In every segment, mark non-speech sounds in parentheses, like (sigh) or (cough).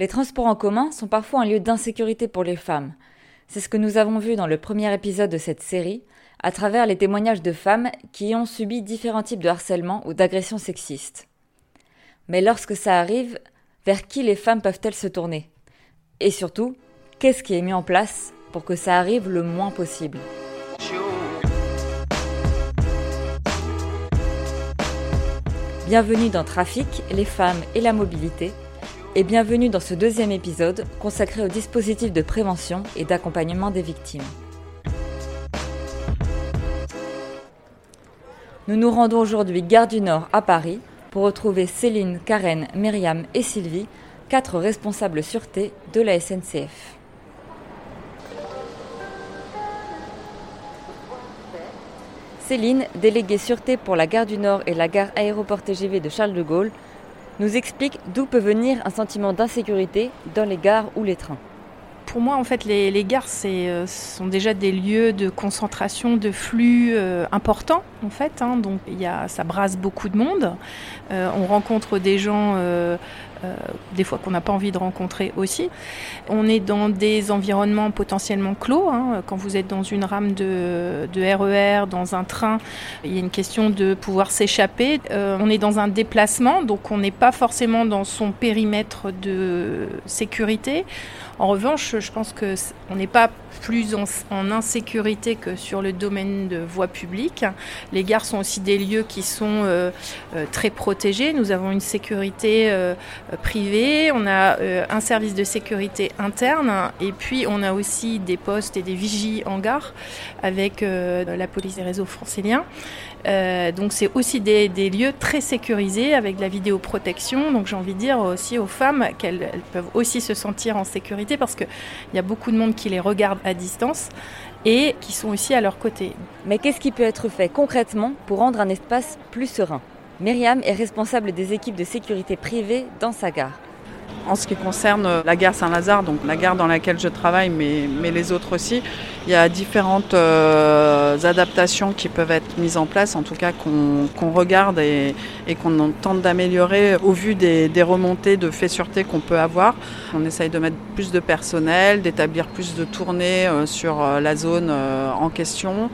Les transports en commun sont parfois un lieu d'insécurité pour les femmes. C'est ce que nous avons vu dans le premier épisode de cette série, à travers les témoignages de femmes qui ont subi différents types de harcèlement ou d'agressions sexistes. Mais lorsque ça arrive, vers qui les femmes peuvent-elles se tourner? Et surtout, qu'est-ce qui est mis en place pour que ça arrive le moins possible? Bienvenue dans Trafic, les femmes et la mobilité, et bienvenue dans ce deuxième épisode consacré au dispositif de prévention et d'accompagnement des victimes. Nous nous rendons aujourd'hui Gare du Nord à Paris pour retrouver Céline, Karen, Myriam et Sylvie, quatre responsables sûreté de la SNCF. Céline, déléguée sûreté pour la gare du Nord et la gare aéroport TGV de Charles de Gaulle, nous explique d'où peut venir un sentiment d'insécurité dans les gares ou les trains. Pour moi, en fait, les, gares euh, sont déjà des lieux de concentration de flux euh, importants, en fait. Hein. donc, y a, ça brasse beaucoup de monde. Euh, on rencontre des gens euh, des fois qu'on n'a pas envie de rencontrer aussi. On est dans des environnements potentiellement clos. Hein. Quand vous êtes dans une rame de, RER, e dans un train, il y a une question de pouvoir s'échapper. Euh, on est dans un déplacement, donc on n'est pas forcément dans son périmètre de sécurité. En revanche, je pense qu'on n'est pas plus en, insécurité que sur le domaine de voie publique. Les gares sont aussi des lieux qui sont euh, très protégés. Nous avons une sécurité euh, privé, on a euh, un service de sécurité interne et puis on a aussi des postes et des vigies en gare avec euh, la police des réseaux franciliens. Donc c'est aussi des, lieux très sécurisés avec de la vidéoprotection. Donc j'ai envie de dire aussi aux femmes qu'elles peuvent aussi se sentir en sécurité parce qu'il y a beaucoup de monde qui les regarde à distance et qui sont aussi à leur côté. Mais qu'est-ce qui peut être fait concrètement pour rendre un espace plus serein? Myriam est responsable des équipes de sécurité privée dans sa gare. En ce qui concerne la gare Saint-Lazare, donc la gare dans laquelle je travaille, mais, mais les autres aussi, il y a différentes euh, adaptations qui peuvent être mises en place, en tout cas qu'on regarde et, qu'on tente d'améliorer au vu des, remontées de faits sûreté qu'on peut avoir. On essaye de mettre plus de personnel, d'établir plus de tournées euh, sur euh, la zone en question.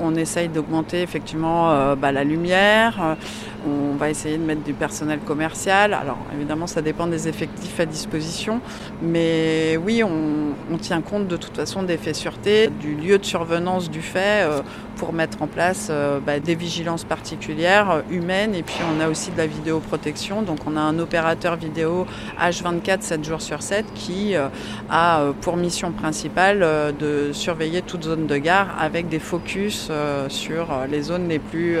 On essaye d'augmenter effectivement bah, la lumière. On va essayer de mettre du personnel commercial. Alors évidemment, ça dépend des effectifs à disposition. Mais oui, on, tient compte de toute façon des faits sûreté, du lieu de survenance du fait euh, pour mettre en place euh, bah, des vigilances particulières euh, humaines. Et puis on a aussi de la vidéoprotection. Donc on a un opérateur vidéo H24 7 jours sur 7 qui a pour mission principale de surveiller toute zone de gare avec des focus sur les zones les plus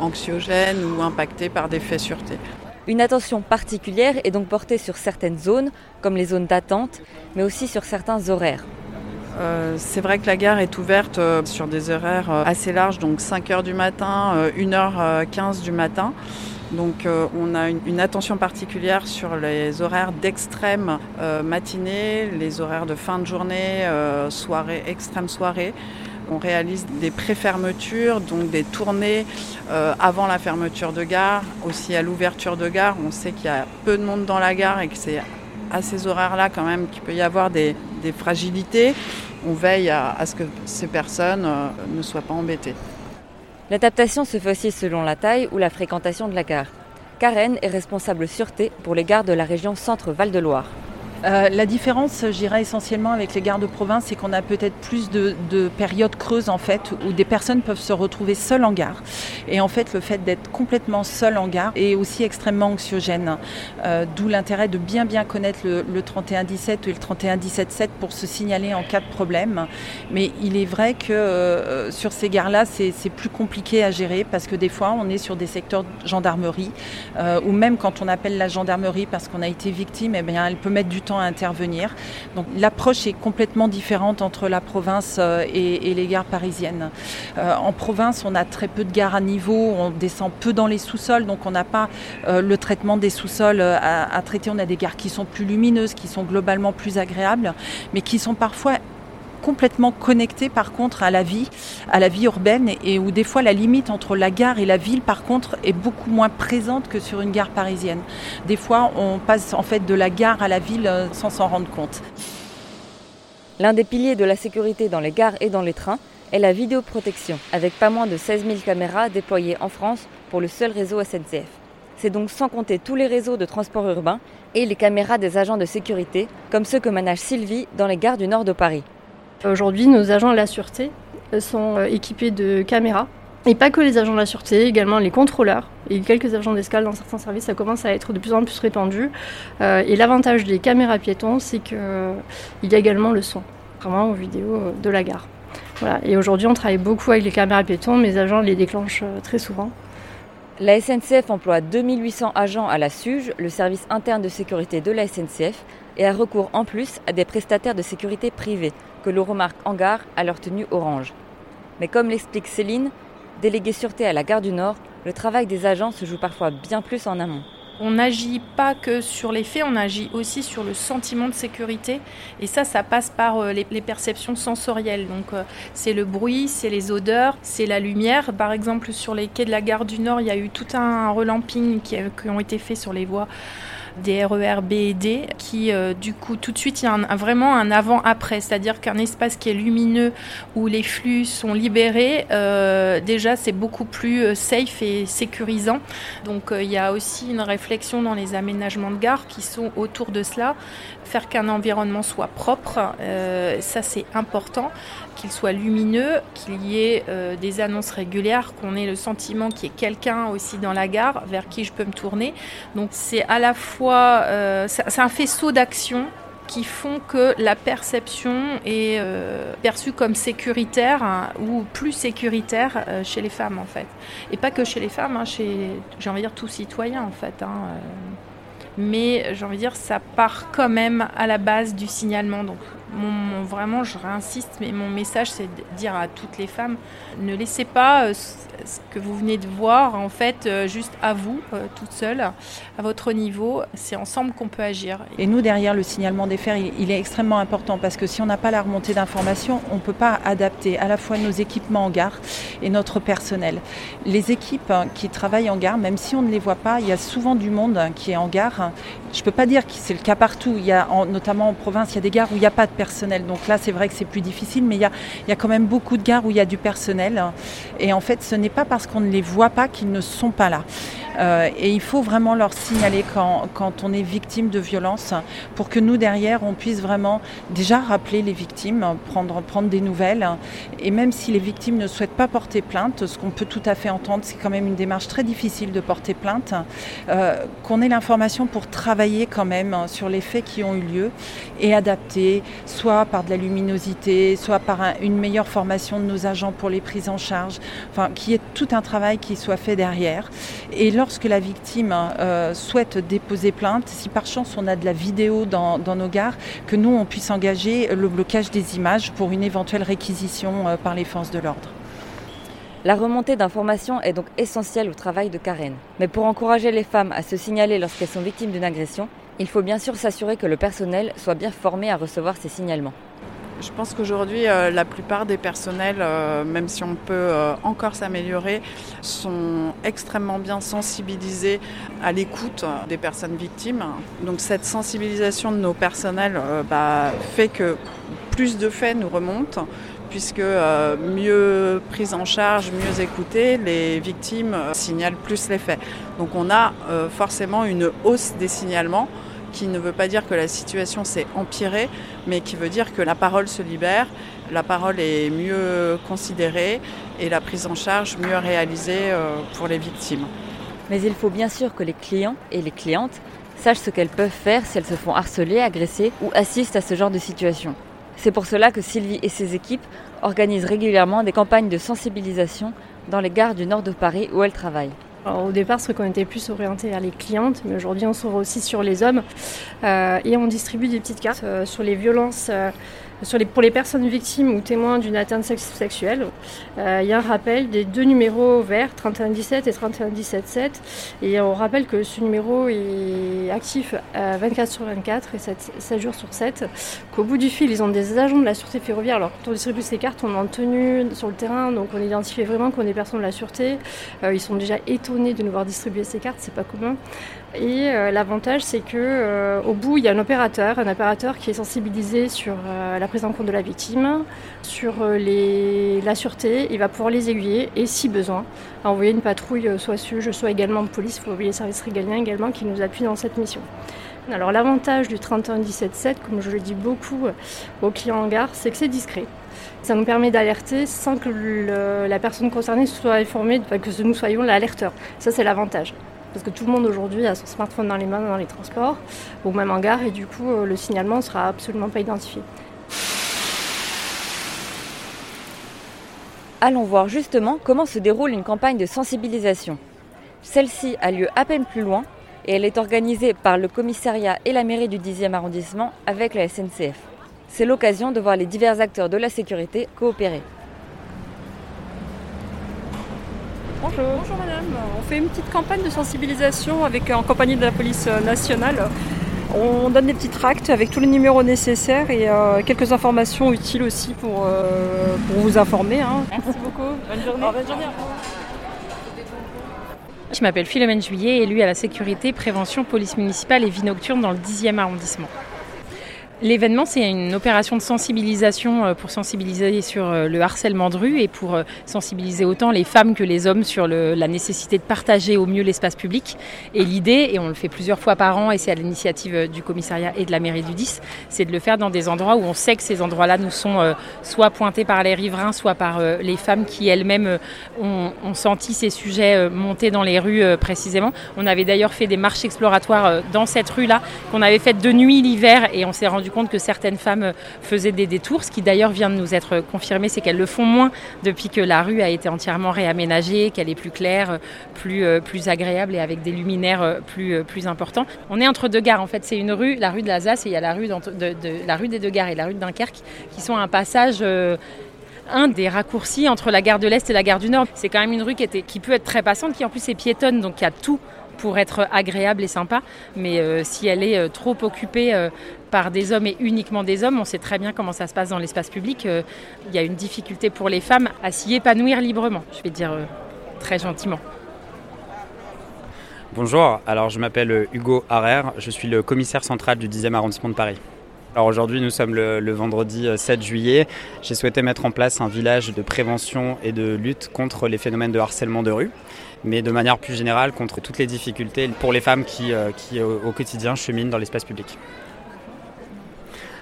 anxiogènes ou impactés par des faits sûreté. Une attention particulière est donc portée sur certaines zones, comme les zones d'attente, mais aussi sur certains horaires. Euh, c'est vrai que la gare est ouverte euh, sur des horaires euh, assez larges, donc 5h du matin, 1h15 du matin. Donc on a une, attention particulière sur les horaires d'extrême matinée, les horaires de fin de journée, soirée, extrême soirée on réalise des pré-fermetures, donc des tournées euh, avant la fermeture de gare, aussi à l'ouverture de gare. On sait qu'il y a peu de monde dans la gare et que c'est à ces horaires-là quand même qu'il peut y avoir des, fragilités. On veille à, ce que ces personnes euh, ne soient pas embêtées. L'adaptation se fait aussi selon la taille ou la fréquentation de la gare. Karen est responsable sûreté pour les gares de la région Centre-Val de Loire. Euh, la différence, j'irais essentiellement avec les gares de province, c'est qu'on a peut-être plus de, périodes creuses en fait, où des personnes peuvent se retrouver seules en gare. Et en fait, le fait d'être complètement seul en gare est aussi extrêmement anxiogène. Euh, d'où l'intérêt de bien bien connaître le, le 3117 et le 3117 pour se signaler en cas de problème. Mais il est vrai que euh, sur ces gares-là, c'est plus compliqué à gérer parce que des fois, on est sur des secteurs de gendarmerie, ou même quand on appelle la gendarmerie parce qu'on a été victime, eh elle peut mettre du à intervenir. Donc l'approche est complètement différente entre la province euh, et, les gares parisiennes. Euh, en province, on a très peu de gares à niveau, on descend peu dans les sous-sols, donc on n'a pas euh, le traitement des sous-sols à, à traiter. On a des gares qui sont plus lumineuses, qui sont globalement plus agréables, mais qui sont parfois complètement connectés par contre à la vie, à la vie urbaine et où des fois la limite entre la gare et la ville par contre est beaucoup moins présente que sur une gare parisienne. Des fois on passe en fait de la gare à la ville euh, sans s'en rendre compte. L'un des piliers de la sécurité dans les gares et dans les trains est la vidéoprotection, avec pas moins de 16 000 caméras déployées en France pour le seul réseau SNCF. C'est donc sans compter tous les réseaux de transport urbain et les caméras des agents de sécurité, comme ceux que manage Sylvie dans les gares du nord de Paris. Aujourd'hui, nos agents de la sûreté sont euh, équipés de caméras. Et pas que les agents de la sûreté, également les contrôleurs et quelques agents d'escale dans certains services, ça commence à être de plus en plus répandu. Euh, et l'avantage des caméras piétons, c'est qu'il y a également le son, vraiment aux vidéos de la gare. Voilà. Et aujourd'hui, on travaille beaucoup avec les caméras piétons, mes agents les déclenchent euh, très souvent. La SNCF emploie 2800 agents à la SUGE, le service interne de sécurité de la SNCF, et a recours en plus à des prestataires de sécurité privés, que l'on remarque en gare à leur tenue orange. Mais comme l'explique Céline, déléguée sûreté à la gare du Nord, le travail des agents se joue parfois bien plus en amont. On n'agit pas que sur les faits, on agit aussi sur le sentiment de sécurité. Et ça, ça passe par euh, les, perceptions sensorielles. Donc, euh, c'est le bruit, c'est les odeurs, c'est la lumière. Par exemple, sur les quais de la gare du Nord, il y a eu tout un relamping qui, qui ont été faits sur les voies des RER B et D, qui euh, du coup tout de suite il y a vraiment un avant-après, c'est-à-dire qu'un espace qui est lumineux où les flux sont libérés, euh, déjà c'est beaucoup plus euh, safe et sécurisant. Donc il y a aussi une réflexion dans les aménagements de gare qui sont autour de cela, faire qu'un environnement soit propre, ça c'est important, qu'il soit lumineux, qu'il y ait des annonces régulières, qu'on ait le sentiment qu'il y ait quelqu'un aussi dans la gare vers qui je peux me tourner. Donc c'est à la fois euh, c'est un faisceau d'actions qui font que la perception est euh, perçue comme sécuritaire hein, ou plus sécuritaire euh, chez les femmes en fait. Et pas que chez les femmes, hein, j'ai envie de dire, tous citoyens en fait. Hein, mais j'ai envie de dire, ça part quand même à la base du signalement. Vraiment, je réinsiste, mais mon message, c'est de dire à toutes les femmes, ne laissez pas ce que vous venez de voir, en fait, euh, juste à vous, euh, toute seule, à votre niveau. C'est ensemble qu'on peut agir. Et nous, derrière le signalement des faits, il, est extrêmement important parce que si on n'a pas la remontée d'informations, on ne peut pas adapter à la fois nos équipements en gare et notre personnel. Les équipes hein, qui travaillent en gare, même si on ne les voit pas, il y a souvent du monde qui est en gare. Je ne peux pas dire que c'est le cas partout. Il y a, notamment en province, il y a des gares où il n'y a pas de personnel. Donc là, c'est vrai que c'est plus difficile, mais il y, a, il y a quand même beaucoup de gares où il y a du personnel. Et en fait, ce n'est pas parce qu'on ne les voit pas qu'ils ne sont pas là. Euh, et il faut vraiment leur signaler quand, quand, on est victime de violence pour que nous, derrière, on puisse vraiment déjà rappeler les victimes, prendre, prendre des nouvelles. Et même si les victimes ne souhaitent pas porter plainte, ce qu'on peut tout à fait entendre, c'est quand même une démarche très difficile de porter plainte, euh, qu'on ait l'information pour travailler quand même sur les faits qui ont eu lieu et adapter, soit par de la luminosité, soit par une meilleure formation de nos agents pour les prises en charge, enfin, qu'il y ait tout un travail qui soit fait derrière. Et lorsque la victime euh, souhaite déposer plainte, si par chance on a de la vidéo dans, nos gares, que nous on puisse engager le blocage des images pour une éventuelle réquisition euh, par les forces de l'ordre. La remontée d'informations est donc essentielle au travail de Karen. Mais pour encourager les femmes à se signaler lorsqu'elles sont victimes d'une agression, il faut bien sûr s'assurer que le personnel soit bien formé à recevoir ces signalements. Je pense qu'aujourd'hui, euh, la plupart des personnels, euh, même si on peut euh, encore s'améliorer, sont extrêmement bien sensibilisés à l'écoute des personnes victimes. Donc cette sensibilisation de nos personnels bah, fait que plus de faits nous remontent puisque mieux prise en charge, mieux écoutées, les victimes signalent plus les faits. Donc on a forcément une hausse des signalements qui ne veut pas dire que la situation s'est empirée, mais qui veut dire que la parole se libère, la parole est mieux considérée et la prise en charge mieux réalisée euh, pour les victimes. Mais il faut bien sûr que les clients et les clientes sachent ce qu'elles peuvent faire si elles se font harceler, agresser ou assistent à ce genre de situation. C'est pour cela que Sylvie et ses équipes organisent régulièrement des campagnes de sensibilisation dans les gares du nord de Paris où elles travaillent au départ, c'est qu'on était plus orienté vers les clientes, mais aujourd'hui, on s'ouvre aussi sur les hommes. Euh, et on distribue des petites cartes euh, sur les violences Pour les personnes victimes ou témoins d'une atteinte sexuelle, euh, il y a un rappel des deux numéros verts, 3117 et 3117 Et on rappelle que ce numéro est actif 24 sur 24 et 7, jours sur 7. Qu'au bout du fil, ils ont des agents de la sûreté ferroviaire. Alors quand on distribue ces cartes, on est en tenue sur le terrain, donc on identifie vraiment qu'on est des personnes de la sûreté. Euh, ils sont déjà étonnés de nous voir distribuer ces cartes, c'est pas commun. Et euh, l'avantage, c'est que au bout, il y a un opérateur, un opérateur qui est sensibilisé sur euh, prise en compte de la victime, sur les, la sûreté. Il va pouvoir les aiguiller et, si besoin, envoyer une patrouille, soit SUGE, soit également de police, il faut oublier le service régalien également, qui nous appuie dans cette mission. Alors l'avantage du 31 7 comme je le dis beaucoup aux clients en gare, c'est que c'est discret. Ça nous permet d'alerter sans que la personne concernée soit informée, que nous soyons l'alerteur. Ça, c'est l'avantage. Parce que tout le monde aujourd'hui a son smartphone dans les mains dans les transports ou même en gare et du coup euh, le signalement ne sera absolument pas identifié. Allons voir justement comment se déroule une campagne de sensibilisation. Celle-ci a lieu à peine plus loin et elle est organisée par le commissariat et la mairie du 10e arrondissement avec la SNCF. C'est l'occasion de voir les divers acteurs de la sécurité coopérer. Bonjour. Bonjour madame. On fait une petite campagne de sensibilisation avec, en compagnie de la police nationale. On donne des petits tracts avec tous les numéros nécessaires et euh, quelques informations utiles aussi pour, euh, pour vous informer. Hein. Merci beaucoup. Bonne journée. bonne journée. Je m'appelle Philomène Juillet, élue à la sécurité, prévention, police municipale et vie nocturne dans le 10e arrondissement. L'événement, c'est une opération de sensibilisation euh, pour sensibiliser sur euh, le harcèlement de rue et pour euh, sensibiliser autant les femmes que les hommes sur la nécessité de partager au mieux l'espace public. Et l'idée, et on le fait plusieurs fois par an, et c'est à l'initiative du commissariat et de la mairie du 10, c'est de le faire dans des endroits où on sait que ces endroits-là nous sont soit pointés par les riverains, soit par les femmes qui elles-mêmes ont, ont, senti ces sujets monter dans les rues précisément. On avait d'ailleurs fait des marches exploratoires dans cette rue-là, qu'on avait faites de nuit l'hiver, et on s'est rendu compte que certaines femmes faisaient des détours. Ce qui d'ailleurs vient de nous être confirmé, c'est qu'elles le font moins depuis que la rue a été entièrement réaménagée, qu'elle est plus claire, plus, euh, plus agréable et avec des luminaires euh, plus, euh, plus importants. On est entre deux gares en fait. C'est une rue, la rue de l'Alsace, et il y a la rue, de, la rue des deux gares et la rue de Dunkerque qui sont un passage un des raccourcis entre la gare de l'Est et la gare du Nord. C'est quand même une rue qui, qui peut être très passante, qui en plus est piétonne, donc il y a tout pour être agréable et sympa. Mais euh, si elle est euh, trop occupée euh, par des hommes et uniquement des hommes, on sait très bien comment ça se passe dans l'espace public. Il y a une difficulté pour les femmes à s'y épanouir librement, je vais dire très gentiment. Bonjour, alors je m'appelle Hugo Harrer, je suis le commissaire central du 10e arrondissement de Paris. Alors aujourd'hui, nous sommes le, vendredi 7 juillet. J'ai souhaité mettre en place un village de prévention et de lutte contre les phénomènes de harcèlement de rue mais de manière plus générale contre toutes les difficultés pour les femmes qui, euh, qui au quotidien cheminent dans l'espace public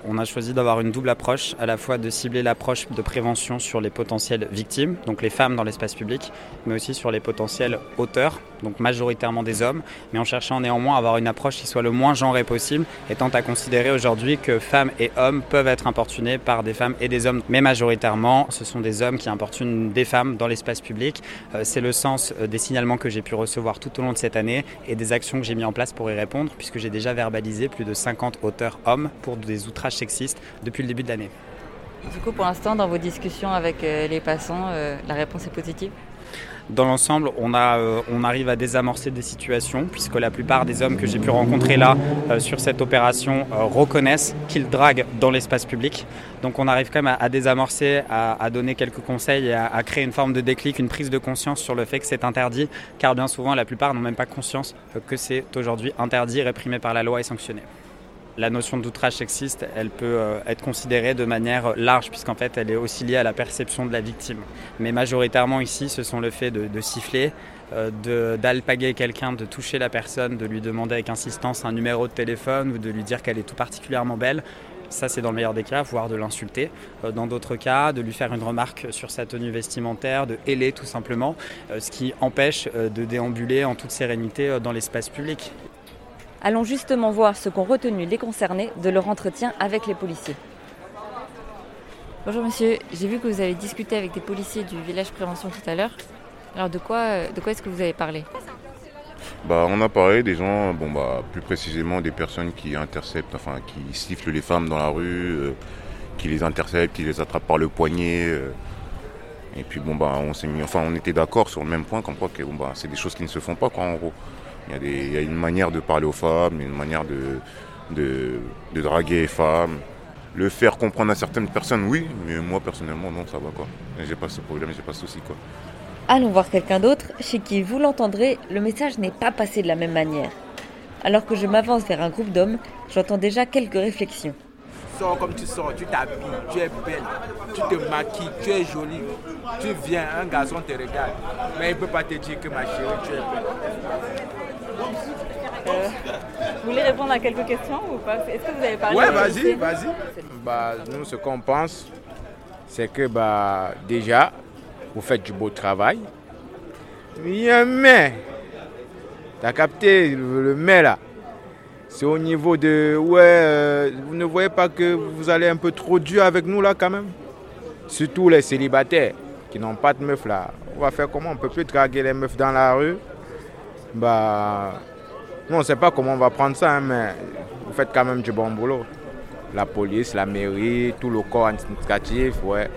on a choisi d'avoir une double approche, à la fois de cibler l'approche de prévention sur les potentielles victimes, donc les femmes dans l'espace public, mais aussi sur les potentiels auteurs, donc majoritairement des hommes, mais en cherchant néanmoins à avoir une approche qui soit le moins genrée possible, étant à considérer aujourd'hui que femmes et hommes peuvent être importunés par des femmes et des hommes, mais majoritairement ce sont des hommes qui importunent des femmes dans l'espace public. Euh, c'est le sens euh, des signalements que j'ai pu recevoir tout au long de cette année et des actions que j'ai mis en place pour y répondre, puisque j'ai déjà verbalisé plus de 50 auteurs hommes pour des outrages sexiste depuis le début de l'année. Du coup, pour l'instant, dans vos discussions avec euh, les passants, la réponse est positive? Dans l'ensemble, on, euh, on, arrive à désamorcer des situations, puisque la plupart des hommes que j'ai pu rencontrer là sur cette opération reconnaissent qu'ils draguent dans l'espace public. Donc on arrive quand même à, désamorcer, à, donner quelques conseils et à, créer une forme de déclic, une prise de conscience sur le fait que c'est interdit, car bien souvent la plupart n'ont même pas conscience que c'est aujourd'hui interdit, réprimé par la loi et sanctionné la notion d'outrage sexiste, elle peut euh, être considérée de manière large, puisqu'en fait, elle est aussi liée à la perception de la victime. Mais majoritairement ici, ce sont le fait de, siffler, euh, d'alpaguer quelqu'un, de toucher la personne, de lui demander avec insistance un numéro de téléphone ou de lui dire qu'elle est tout particulièrement belle. Ça, c'est dans le meilleur des cas, voire de l'insulter. Euh, dans d'autres cas, de lui faire une remarque sur sa tenue vestimentaire, de héler tout simplement, ce qui empêche de déambuler en toute sérénité dans l'espace public. Allons justement voir ce qu'ont retenu les concernés de leur entretien avec les policiers. Bonjour monsieur, j'ai vu que vous avez discuté avec des policiers du village prévention tout à l'heure. Alors de quoi, de quoi est-ce que vous avez parlé? Bah, on a parlé des gens, bon bah plus précisément des personnes qui interceptent, enfin qui sifflent les femmes dans la rue, euh, qui les intercepte, qui les attrape par le poignet. et puis bon bah on s'est mis, enfin on était d'accord sur le même point, comme quoi que bon, bah, c'est des choses qui ne se font pas quoi en gros. Il y, a des, il y a une manière de parler aux femmes, une manière de, de, de draguer les femmes. Le faire comprendre à certaines personnes, oui, mais moi personnellement non, ça va quoi. J'ai pas ce problème, j'ai pas ce souci quoi. Allons voir quelqu'un d'autre chez qui, vous l'entendrez, le message n'est pas passé de la même manière. Alors que je m'avance vers un groupe d'hommes, j'entends déjà quelques réflexions. Sors comme tu sors, tu t'habilles, tu es belle, tu te maquilles, tu es jolie. Tu viens, un garçon te regarde, mais il ne peut pas te dire que ma chérie, tu es belle. Euh, vous voulez répondre à quelques questions ou pas Est-ce que vous avez parlé Ouais, vas-y, vas-y. Bah, nous, ce qu'on pense, c'est que bah, déjà, vous faites du beau travail. Il y a un mais. T'as capté le mais là C'est au niveau de. Ouais, euh, vous ne voyez pas que vous allez un peu trop dur avec nous là quand même? Surtout les célibataires qui n'ont pas de meuf là. On va faire comment? On peut plus draguer les meufs dans la rue. Bah. on ne sait pas comment on va prendre ça, hein, mais vous faites quand même du bon boulot. La police, la mairie, tout le corps administratif, ouais.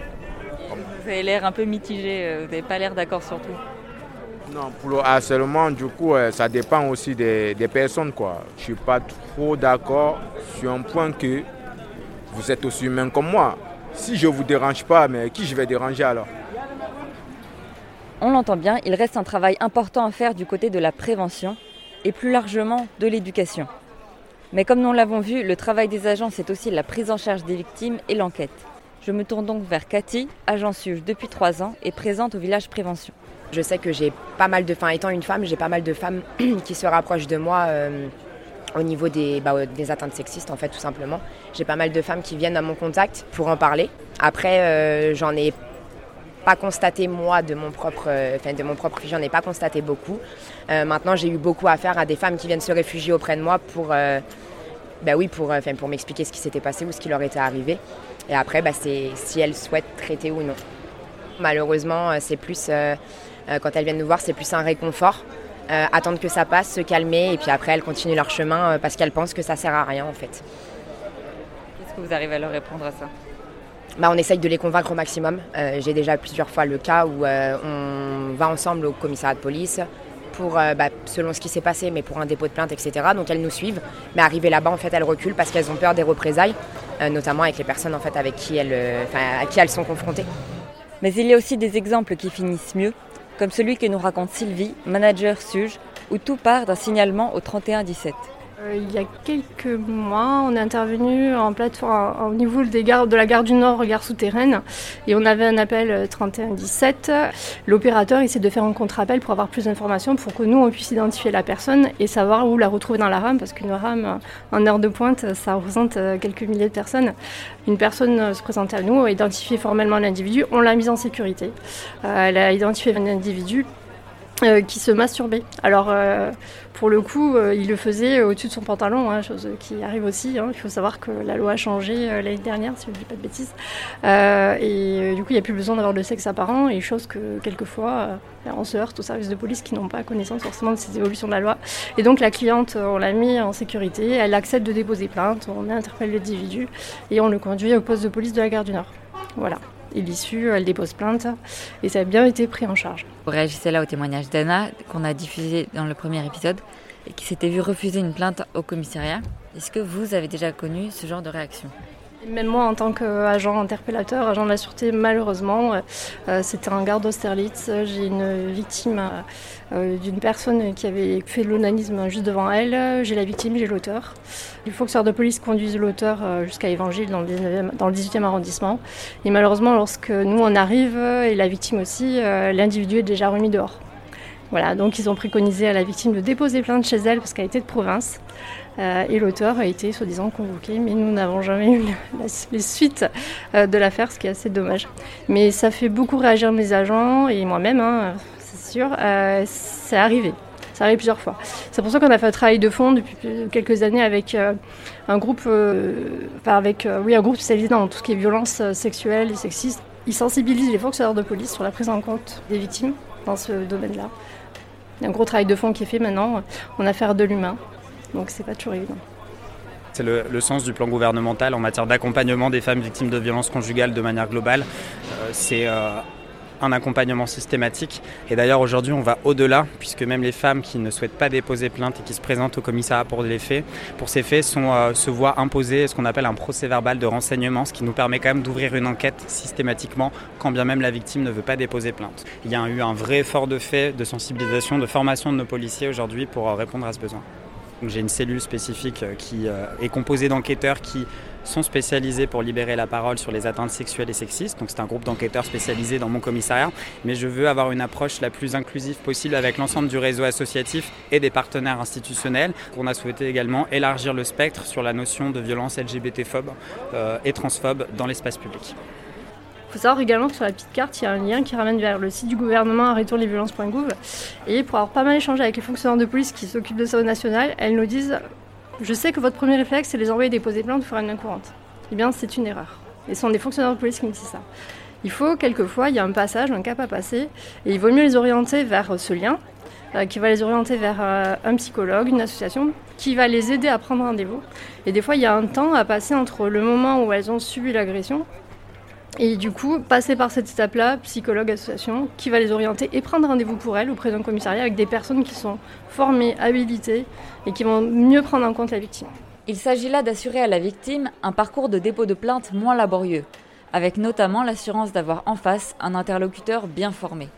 Vous avez l'air un peu mitigé, euh, vous n'avez pas l'air d'accord sur tout. Non, pour le harcèlement, du coup, ça dépend aussi des, personnes, quoi. Je suis pas trop d'accord sur un point que vous êtes aussi humain comme moi. Si je ne vous dérange pas, mais qui je vais déranger alors? On l'entend bien, il reste un travail important à faire du côté de la prévention et plus largement de l'éducation. Mais comme nous l'avons vu, le travail des agents, c'est aussi la prise en charge des victimes et l'enquête. Je me tourne donc vers Cathy, agent SUGE depuis trois ans et présente au village prévention. Je sais que j'ai pas mal de, enfin étant une femme, j'ai pas mal de femmes (clears throat) qui se rapprochent de moi euh, au niveau des, bah, des atteintes sexistes en fait tout simplement. J'ai pas mal de femmes qui viennent à mon contact pour en parler. Après, euh, j'en ai pas constaté moi de mon propre, euh, enfin de mon propre j'en ai pas constaté beaucoup. maintenant, j'ai eu beaucoup à faire à des femmes qui viennent se réfugier auprès de moi pour, bah oui, pour, pour m'expliquer ce qui s'était passé ou ce qui leur était arrivé. Et après, bah, c'est si elles souhaitent traiter ou non. Malheureusement, euh, c'est plus, euh, euh, quand elles viennent nous voir, c'est plus un réconfort. attendre que ça passe, se calmer, et puis après, elles continuent leur chemin parce qu'elles pensent que ça sert à rien, en fait. Qu'est-ce que vous arrivez à leur répondre à ça? Bah, on essaye de les convaincre au maximum. J'ai déjà plusieurs fois le cas où on va ensemble au commissariat de police, pour, bah, selon ce qui s'est passé, mais pour un dépôt de plainte, etc. Donc elles nous suivent. Mais arrivées là-bas, en fait, elles reculent parce qu'elles ont peur des représailles. Euh, notamment avec les personnes en fait avec qui elles, euh, à qui elles sont confrontées. Mais il y a aussi des exemples qui finissent mieux, comme celui que nous raconte Sylvie, manager SUGE, où tout part d'un signalement au 3117. Euh, il y a quelques mois, on est intervenu en plateforme au niveau de la gare du Nord, gare souterraine, et on avait un appel 3117. Euh, L'opérateur essaie de faire un contre-appel pour avoir plus d'informations, pour que nous on puisse identifier la personne et savoir où la retrouver dans la rame, parce qu'une rame en heure de pointe, ça représente euh, quelques milliers de personnes. Une personne se présentait à nous, a identifié formellement l'individu, on l'a mise en sécurité. elle a identifié un individu euh, qui se masturbait. Alors, euh, pour le coup, euh, il le faisait au-dessus de son pantalon, hein, chose qui arrive aussi. Hein. Il faut savoir que la loi a changé l'année dernière, si je ne dis pas de bêtises. et du coup, il n'y a plus besoin d'avoir de sexe apparent, et chose que quelquefois, on se heurte aux services de police qui n'ont pas connaissance forcément de ces évolutions de la loi. Et donc, la cliente, on l'a mis en sécurité, elle accepte de déposer plainte, on interpelle l'individu, et on le conduit au poste de police de la gare du Nord. Voilà. Et l'issue, elle dépose plainte et ça a bien été pris en charge. Vous réagissez là au témoignage d'Anna qu'on a diffusé dans le premier épisode et qui s'était vu refuser une plainte au commissariat. Est-ce que vous avez déjà connu ce genre de réaction? Même moi, en tant qu'agent interpellateur, agent de la sûreté, malheureusement, euh, c'était un garde d'Austerlitz. J'ai une victime euh, d'une personne qui avait fait l'onanisme juste devant elle. J'ai la victime, j'ai l'auteur. Que sort de police conduise l'auteur euh, jusqu'à Évangile dans le, dans le 18e arrondissement. Et malheureusement, lorsque nous on arrive, et la victime aussi, l'individu est déjà remis dehors. Voilà, donc ils ont préconisé à la victime de déposer plainte chez elle parce qu'elle était de province. Euh, et l'auteur a été soi-disant convoqué, mais nous n'avons jamais eu les suites euh, de l'affaire, ce qui est assez dommage. Mais ça fait beaucoup réagir mes agents et moi-même, hein, c'est sûr. Euh, c'est arrivé. Ça arrive plusieurs fois. C'est pour ça qu'on a fait un travail de fond depuis quelques années avec un groupe, enfin avec, oui, un groupe spécialisé dans tout ce qui est violence sexuelle et sexiste. Ils sensibilisent les fonctionnaires de police sur la prise en compte des victimes dans ce domaine-là. Il y a un gros travail de fond qui est fait maintenant. On a affaire de l'humain. Donc c'est pas toujours évident. C'est le, sens du plan gouvernemental en matière d'accompagnement des femmes victimes de violences conjugales de manière globale. Euh, c'est euh, un accompagnement systématique. Et d'ailleurs, aujourd'hui, on va au-delà, puisque même les femmes qui ne souhaitent pas déposer plainte et qui se présentent au commissariat pour les faits, pour ces faits, euh, se voient imposer ce qu'on appelle un procès verbal de renseignement, ce qui nous permet quand même d'ouvrir une enquête systématiquement, quand bien même la victime ne veut pas déposer plainte. Il y a eu un vrai effort de fait, de sensibilisation, de formation de nos policiers aujourd'hui pour répondre à ce besoin. J'ai une cellule spécifique euh, qui est composée d'enquêteurs qui sont spécialisés pour libérer la parole sur les atteintes sexuelles et sexistes. C'est un groupe d'enquêteurs spécialisés dans mon commissariat. Mais je veux avoir une approche la plus inclusive possible avec l'ensemble du réseau associatif et des partenaires institutionnels. On a souhaité également élargir le spectre sur la notion de violence LGBT-phobe euh, et transphobe dans l'espace public. Il faut savoir également que sur la petite carte, il y a un lien qui ramène vers le site du gouvernement arrêtonslesviolences.gouv. Et pour avoir pas mal échangé avec les fonctionnaires de police qui s'occupent de ça au national, elles nous disent je sais que votre premier réflexe, c'est les envoyer déposer plainte ou faire une courante. Eh bien, c'est une erreur. Et ce sont des fonctionnaires de police qui me disent ça. Il faut, quelquefois, il y a un passage, un cap à passer, et il vaut mieux les orienter vers ce lien, euh, qui va les orienter vers euh, un psychologue, une association, qui va les aider à prendre rendez-vous. Et des fois, il y a un temps à passer entre le moment où elles ont subi l'agression et du coup, passer par cette étape-là, psychologue, association, qui va les orienter et prendre rendez-vous pour elles auprès d'un commissariat avec des personnes qui sont formées, habilitées et qui vont mieux prendre en compte la victime. Il s'agit là d'assurer à la victime un parcours de dépôt de plainte moins laborieux, avec notamment l'assurance d'avoir en face un interlocuteur bien formé.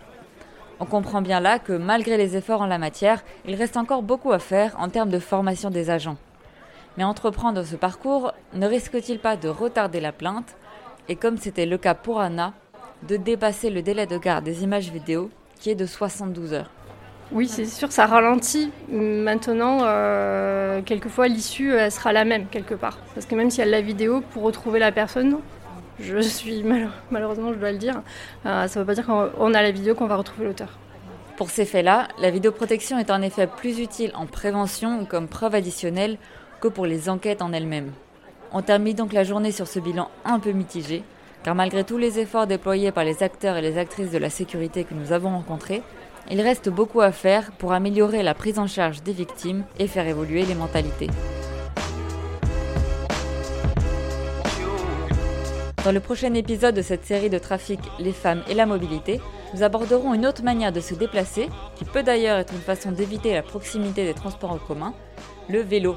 On comprend bien là que malgré les efforts en la matière, il reste encore beaucoup à faire en termes de formation des agents. Mais entreprendre ce parcours ne risque-t-il pas de retarder la plainte et comme c'était le cas pour Anna, de dépasser le délai de garde des images vidéo qui est de 72 heures. Oui, c'est sûr, ça ralentit. Maintenant, euh, quelquefois, l'issue elle sera la même quelque part. Parce que même si elle a la vidéo, pour retrouver la personne, je suis (laughs) malheureusement, je dois le dire, euh, ça ne veut pas dire qu'on a la vidéo qu'on va retrouver l'auteur. Pour ces faits-là, la vidéoprotection est en effet plus utile en prévention ou comme preuve additionnelle que pour les enquêtes en elles-mêmes. On termine donc la journée sur ce bilan un peu mitigé, car malgré tous les efforts déployés par les acteurs et les actrices de la sécurité que nous avons rencontrés, il reste beaucoup à faire pour améliorer la prise en charge des victimes et faire évoluer les mentalités. Dans le prochain épisode de cette série de trafic Les femmes et la mobilité, nous aborderons une autre manière de se déplacer, qui peut d'ailleurs être une façon d'éviter la proximité des transports en commun, le vélo.